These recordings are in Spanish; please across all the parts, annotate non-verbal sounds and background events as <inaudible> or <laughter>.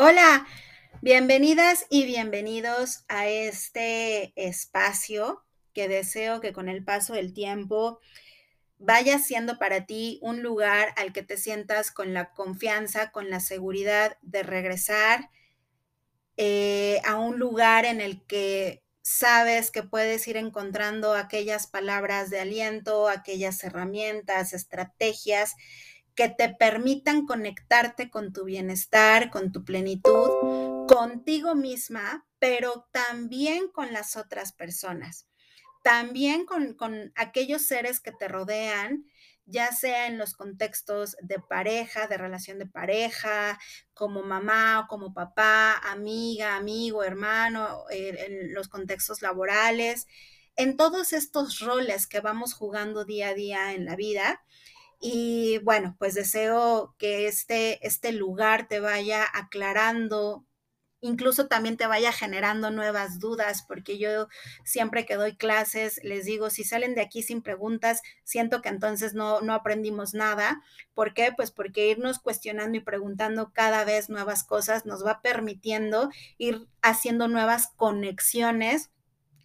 Hola, bienvenidas y bienvenidos a este espacio que deseo que con el paso del tiempo vaya siendo para ti un lugar al que te sientas con la confianza, con la seguridad de regresar eh, a un lugar en el que sabes que puedes ir encontrando aquellas palabras de aliento, aquellas herramientas, estrategias que te permitan conectarte con tu bienestar, con tu plenitud, contigo misma, pero también con las otras personas, también con, aquellos seres que te rodean, ya sea en los contextos de pareja, de relación de pareja, como mamá o como papá, amiga, amigo, hermano, eh, en los contextos laborales, en todos estos roles que vamos jugando día a día en la vida y bueno, pues deseo que este, este lugar te vaya aclarando, incluso también te vaya generando nuevas dudas, porque yo siempre que doy clases les digo, si salen de aquí sin preguntas, siento que entonces no, no aprendimos nada. ¿Por qué? Pues porque irnos cuestionando y preguntando cada vez nuevas cosas nos va permitiendo ir haciendo nuevas conexiones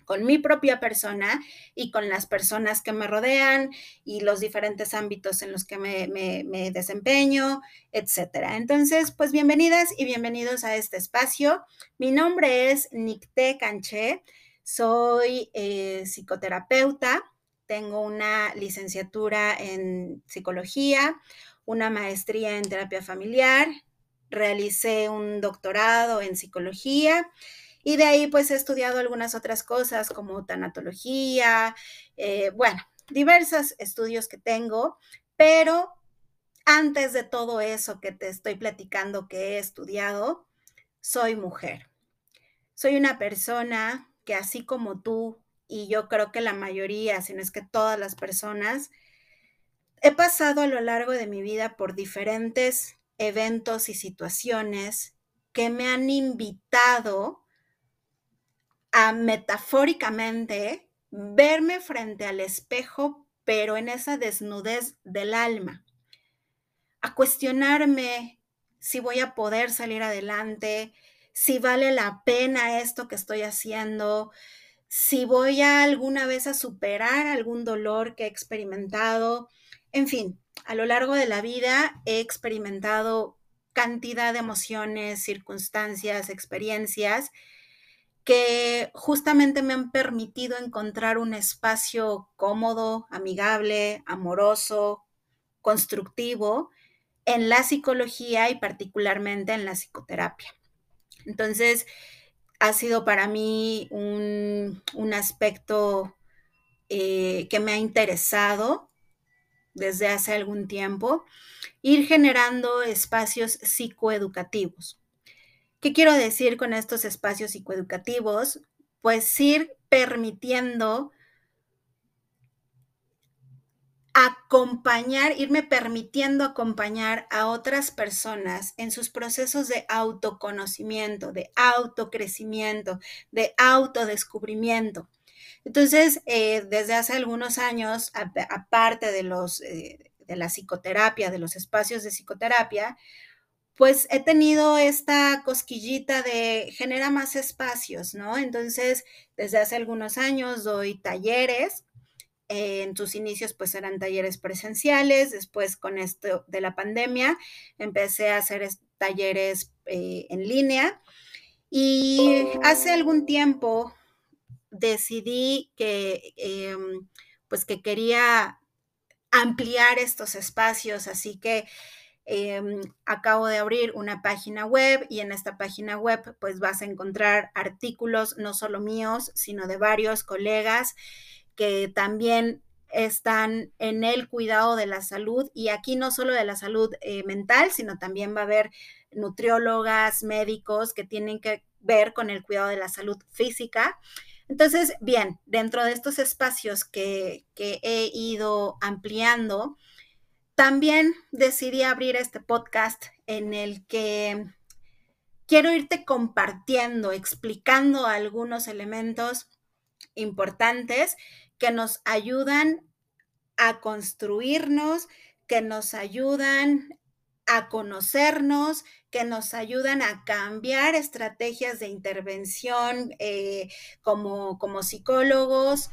con mi propia persona y con las personas que me rodean y los diferentes ámbitos en los que me, desempeño, etcétera. Entonces, pues bienvenidas y bienvenidos a este espacio. Mi nombre es Nicté Canché, soy eh, psicoterapeuta, tengo una licenciatura en psicología, una maestría en terapia familiar, realicé un doctorado en psicología y de ahí pues he estudiado algunas otras cosas como tanatología, eh, bueno, diversos estudios que tengo, pero antes de todo eso que te estoy platicando que he estudiado, soy mujer. Soy una persona que así como tú, y yo creo que la mayoría, si no es que todas las personas, he pasado a lo largo de mi vida por diferentes eventos y situaciones que me han invitado a metafóricamente verme frente al espejo, pero en esa desnudez del alma, a cuestionarme si voy a poder salir adelante, si vale la pena esto que estoy haciendo, si voy a alguna vez a superar algún dolor que he experimentado. En fin, a lo largo de la vida he experimentado cantidad de emociones, circunstancias, experiencias que justamente me han permitido encontrar un espacio cómodo, amigable, amoroso, constructivo en la psicología y particularmente en la psicoterapia. Entonces, ha sido para mí un, aspecto eh, que me ha interesado desde hace algún tiempo, ir generando espacios psicoeducativos. ¿Qué quiero decir con estos espacios psicoeducativos? Pues ir permitiendo acompañar, irme permitiendo acompañar a otras personas en sus procesos de autoconocimiento, de autocrecimiento, de autodescubrimiento. Entonces, eh, desde hace algunos años, aparte de los eh, de la psicoterapia, de los espacios de psicoterapia, pues he tenido esta cosquillita de genera más espacios, ¿no? Entonces, desde hace algunos años doy talleres. en sus inicios, pues eran talleres presenciales. Después, con esto de la pandemia, empecé a hacer talleres eh, en línea. Y hace algún tiempo decidí que, em, pues que quería ampliar estos espacios, así que Em, acabo de abrir una página web y en esta página web pues vas a encontrar artículos no solo míos, sino de varios colegas que también están en el cuidado de la salud y aquí no solo de la salud eh, mental, sino también va a haber nutriólogas, médicos que tienen que ver con el cuidado de la salud física. Entonces, bien, dentro de estos espacios que, que he ido ampliando, también decidí abrir este podcast en el que quiero irte compartiendo, explicando algunos elementos importantes que nos ayudan a construirnos, que nos ayudan a conocernos, que nos ayudan a cambiar estrategias de intervención eh, como, como psicólogos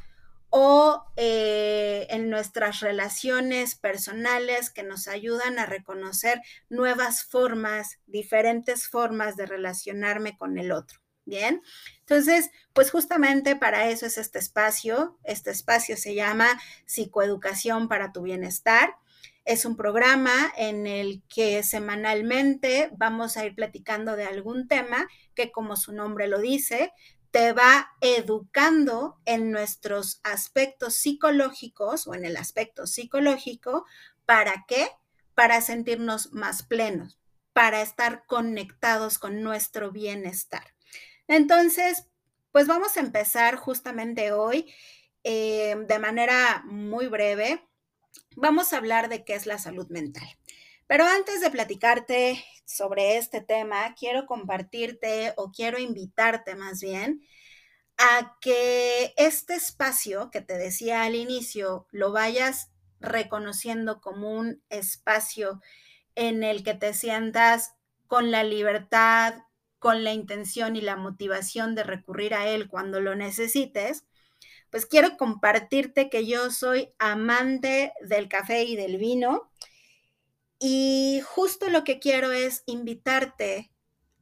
o eh, en nuestras relaciones personales que nos ayudan a reconocer nuevas formas, diferentes formas de relacionarme con el otro. Bien, entonces, pues justamente para eso es este espacio. Este espacio se llama Psicoeducación para tu Bienestar. Es un programa en el que semanalmente vamos a ir platicando de algún tema que, como su nombre lo dice, te va educando en nuestros aspectos psicológicos o en el aspecto psicológico. ¿Para qué? Para sentirnos más plenos, para estar conectados con nuestro bienestar. Entonces, pues vamos a empezar justamente hoy eh, de manera muy breve. Vamos a hablar de qué es la salud mental. Pero antes de platicarte sobre este tema, quiero compartirte o quiero invitarte más bien a que este espacio que te decía al inicio lo vayas reconociendo como un espacio en el que te sientas con la libertad, con la intención y la motivación de recurrir a él cuando lo necesites, pues quiero compartirte que yo soy amante del café y del vino y justo lo que quiero es invitarte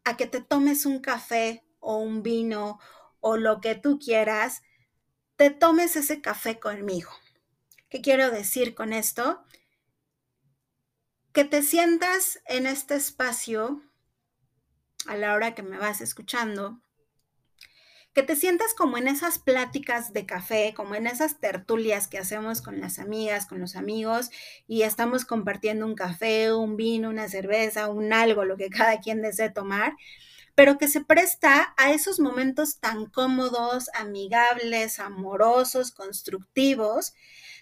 a que te tomes un café o un vino o lo que tú quieras, te tomes ese café conmigo. ¿Qué quiero decir con esto? Que te sientas en este espacio a la hora que me vas escuchando que te sientas como en esas pláticas de café, como en esas tertulias que hacemos con las amigas, con los amigos, y estamos compartiendo un café, un vino, una cerveza, un algo, lo que <laughs> cada quien desee tomar, pero que se presta a esos momentos tan cómodos, amigables, amorosos, constructivos,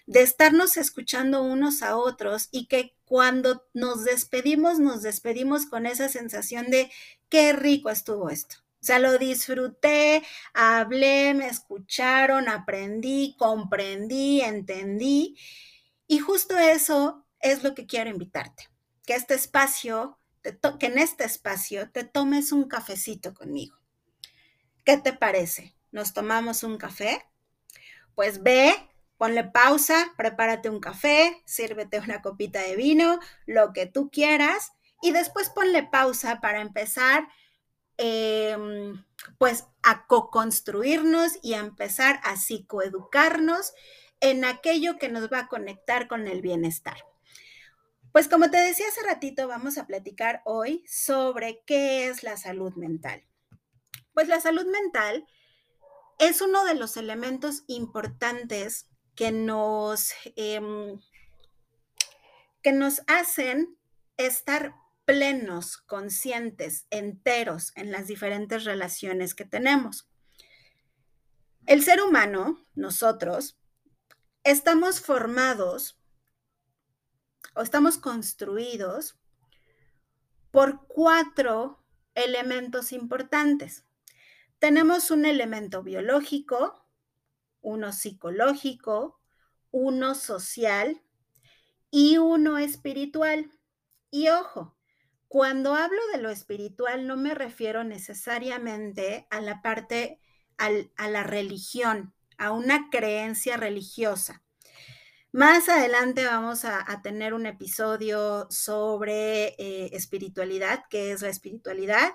de estarnos escuchando unos a otros y que cuando nos despedimos, nos despedimos con esa sensación de qué rico estuvo esto o sea, lo disfruté, hablé, me escucharon, aprendí, comprendí, entendí. Y justo eso es lo que quiero invitarte, que este espacio, que en este espacio te tomes un cafecito conmigo. ¿Qué te parece? ¿Nos tomamos un café? Pues ve, ponle pausa, prepárate un café, sírvete una copita de vino, lo que tú quieras, y después ponle pausa para empezar Em, pues a co-construirnos y a empezar a psicoeducarnos en aquello que nos va a conectar con el bienestar. Pues como te decía hace ratito, vamos a platicar hoy sobre qué es la salud mental. Pues la salud mental es uno de los elementos importantes que nos, em, que nos hacen estar plenos, conscientes, enteros en las diferentes relaciones que tenemos. El ser humano, nosotros, estamos formados o estamos construidos por cuatro elementos importantes. Tenemos un elemento biológico, uno psicológico, uno social y uno espiritual. Y ojo, cuando hablo de lo espiritual, no me refiero necesariamente a la parte, a la religión, a una creencia religiosa. Más adelante vamos a, tener un episodio sobre eh, espiritualidad, qué es la espiritualidad.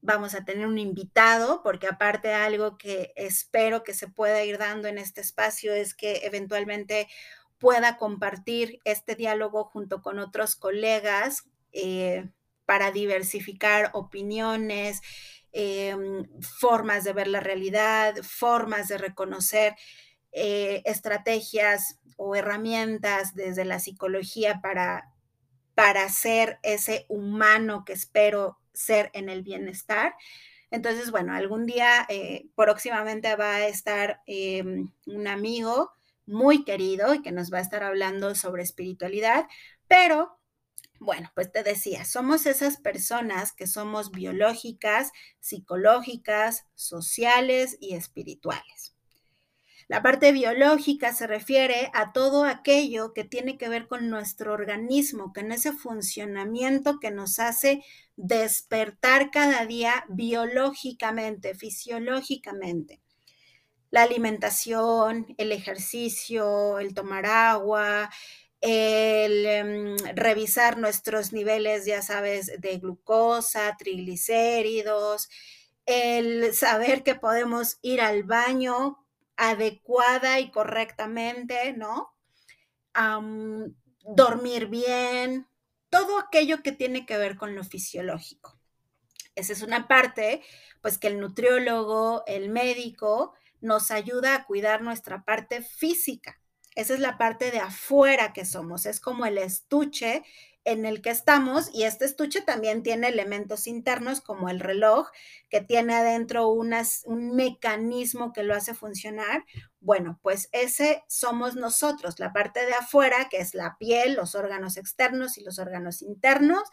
Vamos a tener un invitado, porque aparte algo que espero que se pueda ir dando en este espacio es que eventualmente pueda compartir este diálogo junto con otros colegas eh, para diversificar opiniones, em, formas de ver la realidad, formas de reconocer eh, estrategias o herramientas desde la psicología para, para ser ese humano que espero ser en el bienestar. Entonces, bueno, algún día eh, próximamente va a estar em, un amigo muy querido y que nos va a estar hablando sobre espiritualidad, pero bueno, pues te decía, somos esas personas que somos biológicas, psicológicas, sociales y espirituales. La parte biológica se refiere a todo aquello que tiene que ver con nuestro organismo, con ese funcionamiento que nos hace despertar cada día biológicamente, fisiológicamente. La alimentación, el ejercicio, el tomar agua, el em, revisar nuestros niveles, ya sabes, de glucosa, triglicéridos, el saber que podemos ir al baño adecuada y correctamente, ¿no? dormir bien, todo aquello que tiene que ver con lo fisiológico. Esa es una parte, pues que el nutriólogo, el médico, nos ayuda a cuidar nuestra parte física. Esa es la parte de afuera que somos, es como el estuche en el que estamos y este estuche también tiene elementos internos como el reloj que tiene adentro un mecanismo que lo hace funcionar. Bueno, pues ese somos nosotros, la parte de afuera que es la piel, los órganos externos y los órganos internos.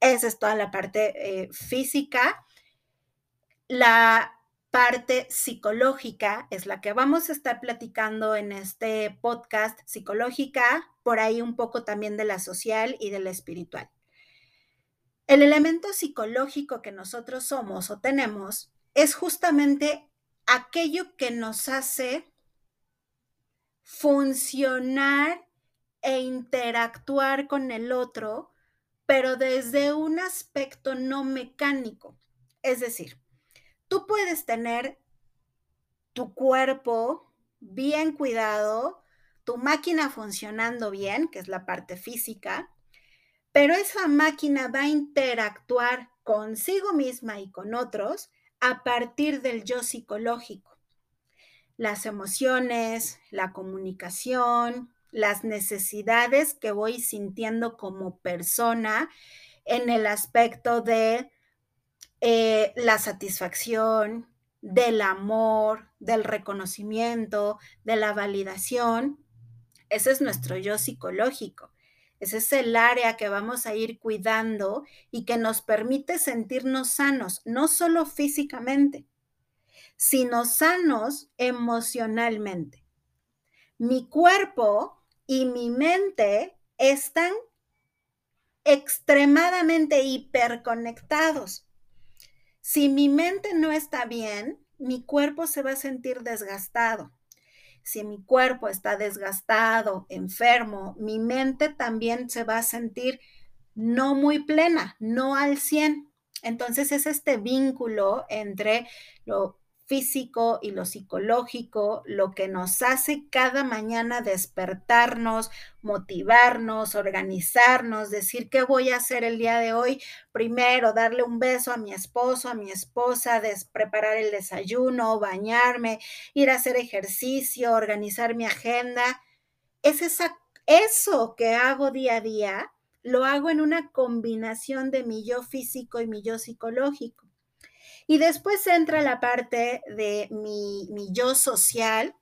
Esa es toda la parte eh, física. La parte psicológica es la que vamos a estar platicando en este podcast psicológica, por ahí un poco también de la social y de la espiritual. El elemento psicológico que nosotros somos o tenemos es justamente aquello que nos hace funcionar e interactuar con el otro, pero desde un aspecto no mecánico. Es decir, tú puedes tener tu cuerpo bien cuidado, tu máquina funcionando bien, que es la parte física, pero esa máquina va a interactuar consigo misma y con otros a partir del yo psicológico. Las emociones, la comunicación, las necesidades que voy sintiendo como persona en el aspecto de eh, la satisfacción, del amor, del reconocimiento, de la validación. Ese es nuestro yo psicológico. Ese es el área que vamos a ir cuidando y que nos permite sentirnos sanos, no solo físicamente, sino sanos emocionalmente. Mi cuerpo y mi mente están extremadamente hiperconectados. Si mi mente no está bien, mi cuerpo se va a sentir desgastado. Si mi cuerpo está desgastado, enfermo, mi mente también se va a sentir no muy plena, no al 100. Entonces es este vínculo entre lo físico y lo psicológico, lo que nos hace cada mañana despertarnos, motivarnos, organizarnos, decir qué voy a hacer el día de hoy. Primero, darle un beso a mi esposo, a mi esposa, preparar el desayuno, bañarme, ir a hacer ejercicio, organizar mi agenda. Es esa, eso que hago día a día, lo hago en una combinación de mi yo físico y mi yo psicológico. Y después entra la parte de mi, yo social,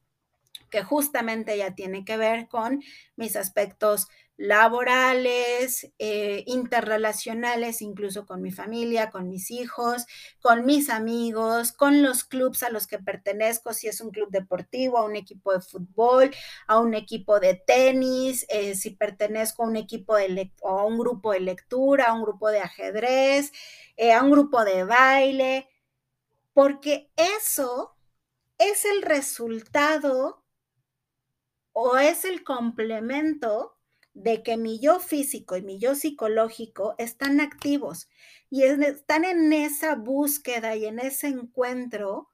que justamente ya tiene que ver con mis aspectos laborales, eh, interrelacionales, incluso con mi familia, con mis hijos, con mis amigos, con los clubs a los que pertenezco, si es un club deportivo, a un equipo de fútbol, a un equipo de tenis, eh, si pertenezco a un equipo de o a un grupo de lectura, a un grupo de ajedrez, eh, a un grupo de baile porque eso es el resultado o es el complemento de que mi yo físico y mi yo psicológico están activos y están en esa búsqueda y en ese encuentro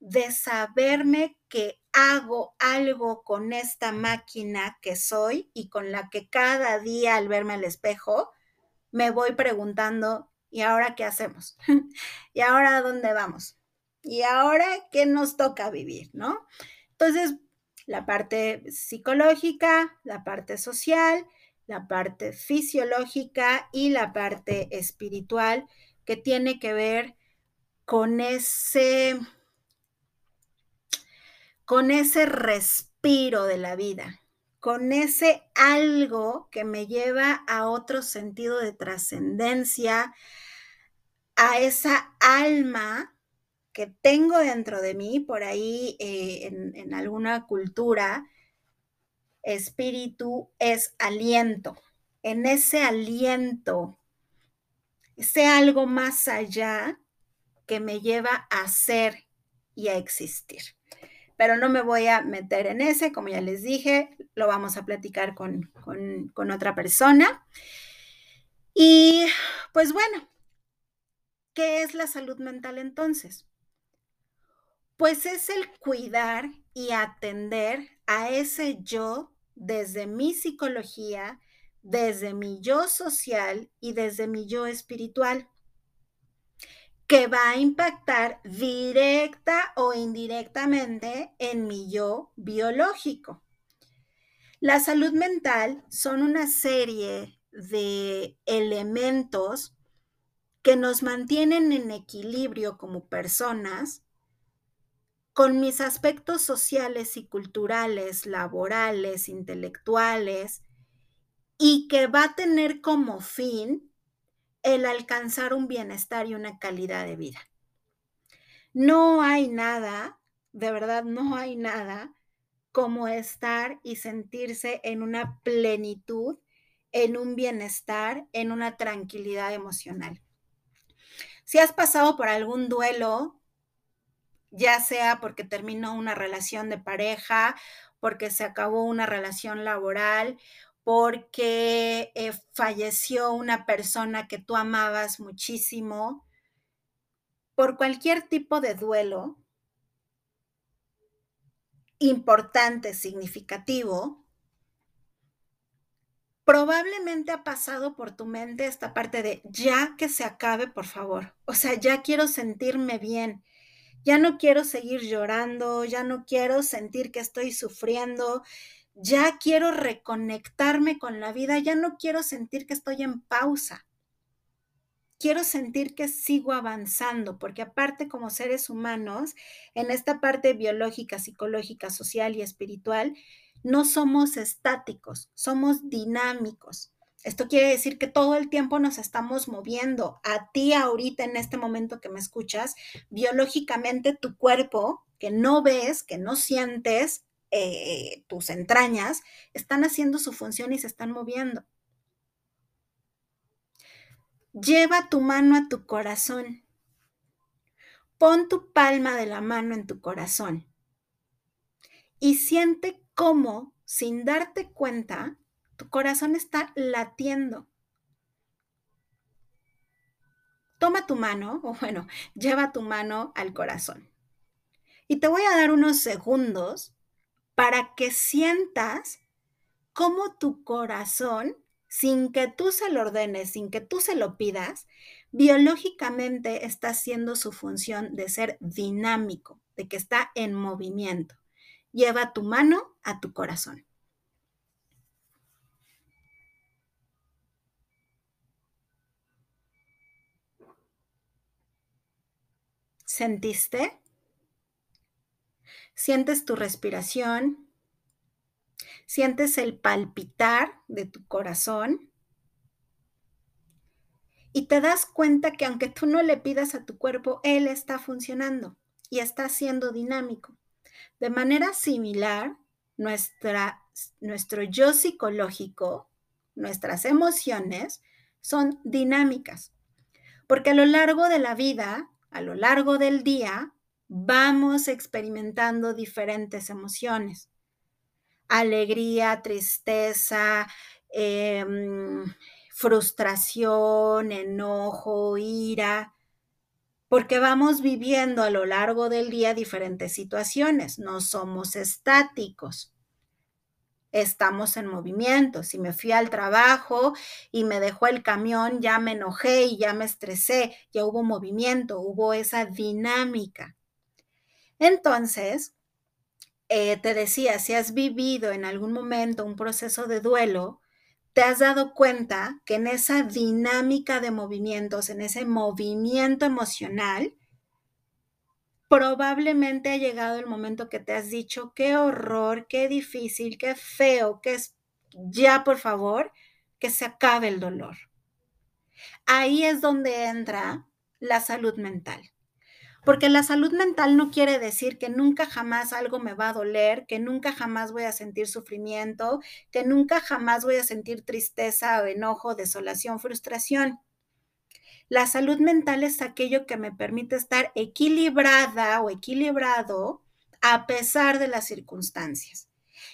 de saberme que hago algo con esta máquina que soy y con la que cada día al verme al espejo me voy preguntando, ¿y ahora qué hacemos? <laughs> ¿Y ahora dónde vamos? ¿Y ahora qué nos toca vivir? ¿No? Entonces, la parte psicológica, la parte social, la parte fisiológica y la parte espiritual que tiene que ver con ese con ese respiro de la vida, con ese algo que me lleva a otro sentido de trascendencia, a esa alma que tengo dentro de mí, por ahí eh, en, en alguna cultura, espíritu es aliento. En ese aliento, sea algo más allá que me lleva a ser y a existir. Pero no me voy a meter en ese, como ya les dije, lo vamos a platicar con, con, con otra persona. Y pues bueno, ¿qué es la salud mental entonces? Pues es el cuidar y atender a ese yo desde mi psicología, desde mi yo social y desde mi yo espiritual, que va a impactar directa o indirectamente en mi yo biológico. La salud mental son una serie de elementos que nos mantienen en equilibrio como personas con mis aspectos sociales y culturales, laborales, intelectuales, y que va a tener como fin el alcanzar un bienestar y una calidad de vida. No hay nada, de verdad, no hay nada como estar y sentirse en una plenitud, en un bienestar, en una tranquilidad emocional. Si has pasado por algún duelo, ya sea porque terminó una relación de pareja, porque se acabó una relación laboral, porque eh, falleció una persona que tú amabas muchísimo, por cualquier tipo de duelo importante, significativo, probablemente ha pasado por tu mente esta parte de ya que se acabe, por favor. O sea, ya quiero sentirme bien, ya no quiero seguir llorando, ya no quiero sentir que estoy sufriendo, ya quiero reconectarme con la vida, ya no quiero sentir que estoy en pausa. Quiero sentir que sigo avanzando, porque aparte como seres humanos, en esta parte biológica, psicológica, social y espiritual, no somos estáticos, somos dinámicos. Esto quiere decir que todo el tiempo nos estamos moviendo. A ti ahorita, en este momento que me escuchas, biológicamente tu cuerpo, que no ves, que no sientes, eh, tus entrañas, están haciendo su función y se están moviendo. Lleva tu mano a tu corazón. Pon tu palma de la mano en tu corazón y siente cómo, sin darte cuenta, tu corazón está latiendo. Toma tu mano, o bueno, lleva tu mano al corazón. Y te voy a dar unos segundos para que sientas cómo tu corazón, sin que tú se lo ordenes, sin que tú se lo pidas, biológicamente está haciendo su función de ser dinámico, de que está en movimiento. Lleva tu mano a tu corazón. ¿Sentiste? Sientes tu respiración, sientes el palpitar de tu corazón y te das cuenta que aunque tú no le pidas a tu cuerpo, él está funcionando y está siendo dinámico. De manera similar, nuestra, nuestro yo psicológico, nuestras emociones son dinámicas, porque a lo largo de la vida a lo largo del día vamos experimentando diferentes emociones. Alegría, tristeza, em, frustración, enojo, ira, porque vamos viviendo a lo largo del día diferentes situaciones, no somos estáticos estamos en movimiento. Si me fui al trabajo y me dejó el camión, ya me enojé y ya me estresé, ya hubo movimiento, hubo esa dinámica. Entonces, eh, te decía, si has vivido en algún momento un proceso de duelo, te has dado cuenta que en esa dinámica de movimientos, en ese movimiento emocional, probablemente ha llegado el momento que te has dicho, qué horror, qué difícil, qué feo, que es ya por favor, que se acabe el dolor. Ahí es donde entra la salud mental. Porque la salud mental no quiere decir que nunca jamás algo me va a doler, que nunca jamás voy a sentir sufrimiento, que nunca jamás voy a sentir tristeza o enojo, desolación, frustración. La salud mental es aquello que me permite estar equilibrada o equilibrado a pesar de las circunstancias.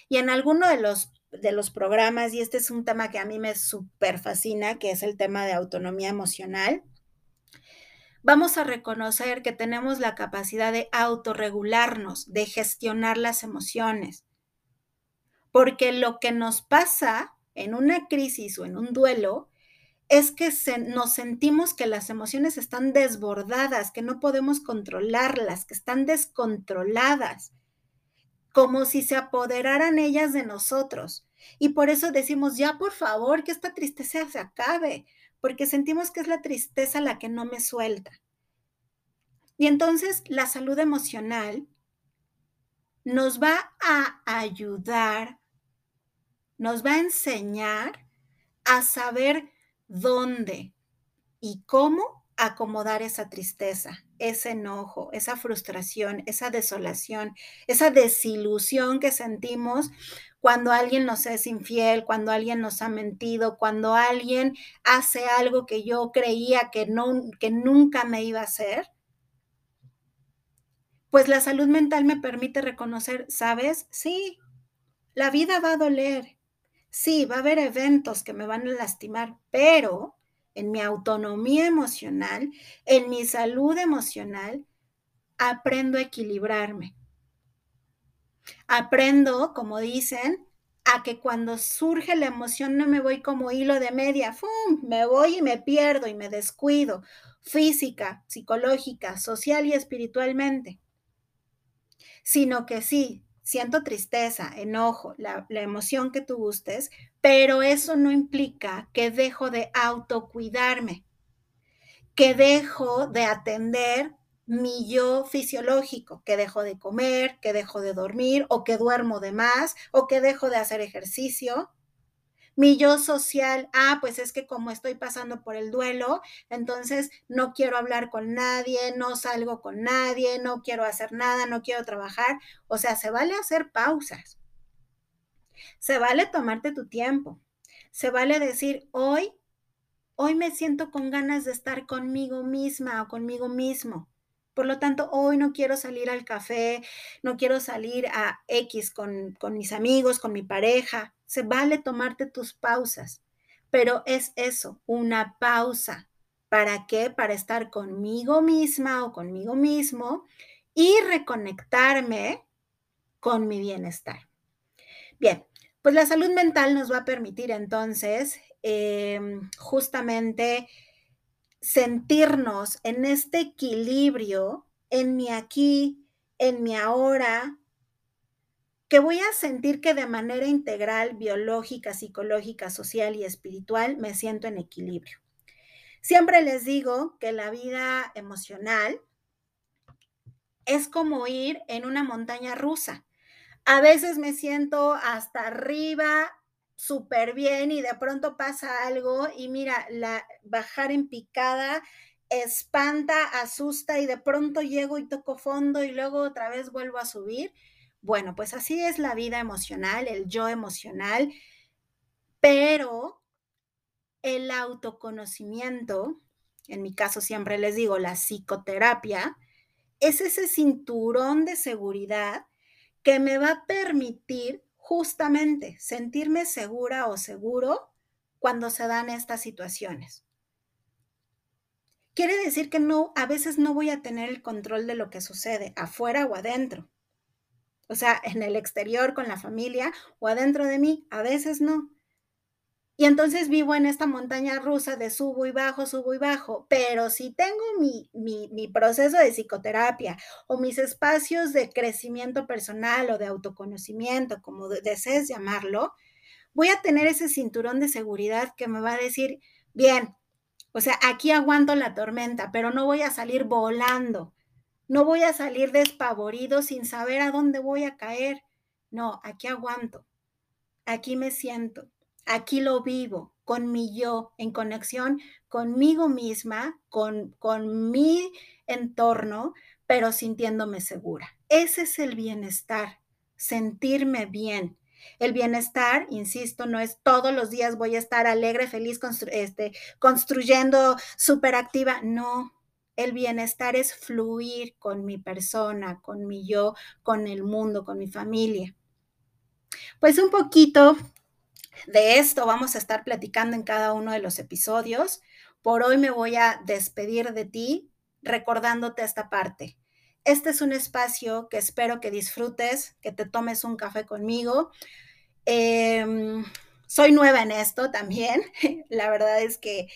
Y en alguno de los, de los programas, y este es un tema que a mí me súper fascina, que es el tema de autonomía emocional, vamos a reconocer que tenemos la capacidad de autorregularnos, de gestionar las emociones. Porque lo que nos pasa en una crisis o en un duelo es que nos sentimos que las emociones están desbordadas, que no podemos controlarlas, que están descontroladas, como si se apoderaran ellas de nosotros. Y por eso decimos, ya por favor, que esta tristeza se acabe, porque sentimos que es la tristeza la que no me suelta. Y entonces la salud emocional nos va a ayudar, nos va a enseñar a saber dónde y cómo acomodar esa tristeza, ese enojo, esa frustración, esa desolación, esa desilusión que sentimos cuando alguien nos es infiel, cuando alguien nos ha mentido, cuando alguien hace algo que yo creía que, no, que nunca me iba a hacer. Pues la salud mental me permite reconocer, ¿sabes? Sí, la vida va a doler, Sí, va a haber eventos que me van a lastimar, pero en mi autonomía emocional, en mi salud emocional, aprendo a equilibrarme. Aprendo, como dicen, a que cuando surge la emoción no me voy como hilo de media, ¡fum! me voy y me pierdo y me descuido, física, psicológica, social y espiritualmente, sino que sí, siento tristeza, enojo, la, emoción que tú gustes, pero eso no implica que dejo de autocuidarme, que dejo de atender mi yo fisiológico, que dejo de comer, que dejo de dormir o que duermo de más o que dejo de hacer ejercicio mi yo social, ah, pues es que como estoy pasando por el duelo, entonces no quiero hablar con nadie, no salgo con nadie, no quiero hacer nada, no quiero trabajar. O sea, se vale hacer pausas. Se vale tomarte tu tiempo. Se vale decir, hoy, hoy me siento con ganas de estar conmigo misma o conmigo mismo. Por lo tanto, hoy no quiero salir al café, no quiero salir a X con, con mis amigos, con mi pareja se vale tomarte tus pausas, pero es eso, una pausa. ¿Para qué? Para estar conmigo misma o conmigo mismo y reconectarme con mi bienestar. Bien, pues la salud mental nos va a permitir entonces em, justamente sentirnos en este equilibrio, en mi aquí, en mi ahora, que voy a sentir que de manera integral, biológica, psicológica, social y espiritual me siento en equilibrio. Siempre les digo que la vida emocional es como ir en una montaña rusa. A veces me siento hasta arriba súper bien y de pronto pasa algo y mira, la bajar en picada espanta, asusta y de pronto llego y toco fondo y luego otra vez vuelvo a subir. Bueno, pues así es la vida emocional, el yo emocional, pero el autoconocimiento, en mi caso siempre les digo la psicoterapia, es ese cinturón de seguridad que me va a permitir justamente sentirme segura o seguro cuando se dan estas situaciones. Quiere decir que no, a veces no voy a tener el control de lo que sucede afuera o adentro o sea, en el exterior con la familia o adentro de mí, a veces no. Y entonces vivo en esta montaña rusa de subo y bajo, subo y bajo, pero si tengo mi, mi, proceso de psicoterapia o mis espacios de crecimiento personal o de autoconocimiento, como desees llamarlo, voy a tener ese cinturón de seguridad que me va a decir, bien, o sea, aquí aguanto la tormenta, pero no voy a salir volando no voy a salir despavorido sin saber a dónde voy a caer. No, aquí aguanto. Aquí me siento. Aquí lo vivo con mi yo, en conexión conmigo misma, con, con mi entorno, pero sintiéndome segura. Ese es el bienestar, sentirme bien. El bienestar, insisto, no es todos los días voy a estar alegre, feliz, este, construyendo, súper activa. No, el bienestar es fluir con mi persona, con mi yo, con el mundo, con mi familia. Pues un poquito de esto vamos a estar platicando en cada uno de los episodios. Por hoy me voy a despedir de ti recordándote esta parte. Este es un espacio que espero que disfrutes, que te tomes un café conmigo. Em, soy nueva en esto también. <laughs> La verdad es que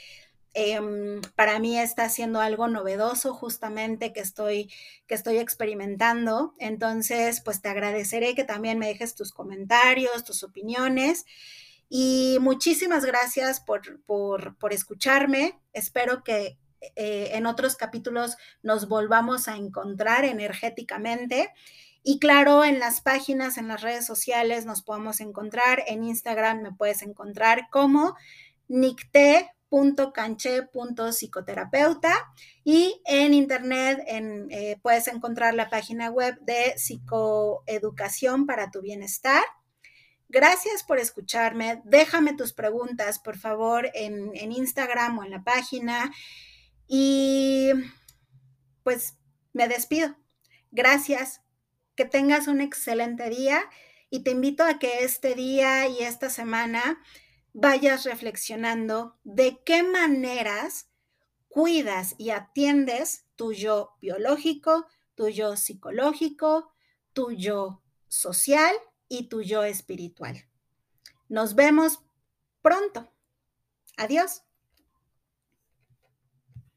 em, para mí está siendo algo novedoso justamente que estoy, que estoy experimentando. Entonces, pues te agradeceré que también me dejes tus comentarios, tus opiniones. Y muchísimas gracias por, por, por escucharme. Espero que eh, en otros capítulos nos volvamos a encontrar energéticamente. Y claro, en las páginas, en las redes sociales nos podemos encontrar. En Instagram me puedes encontrar como nicte.canche.psicoterapeuta y en internet en, eh, puedes encontrar la página web de psicoeducación para tu bienestar. Gracias por escucharme. Déjame tus preguntas, por favor, en, Instagram o en la página. Y pues me despido. Gracias. Que tengas un excelente día y te invito a que este día y esta semana vayas reflexionando de qué maneras cuidas y atiendes tu yo biológico, tu yo psicológico, tu yo social y tu yo espiritual. Nos vemos pronto. Adiós.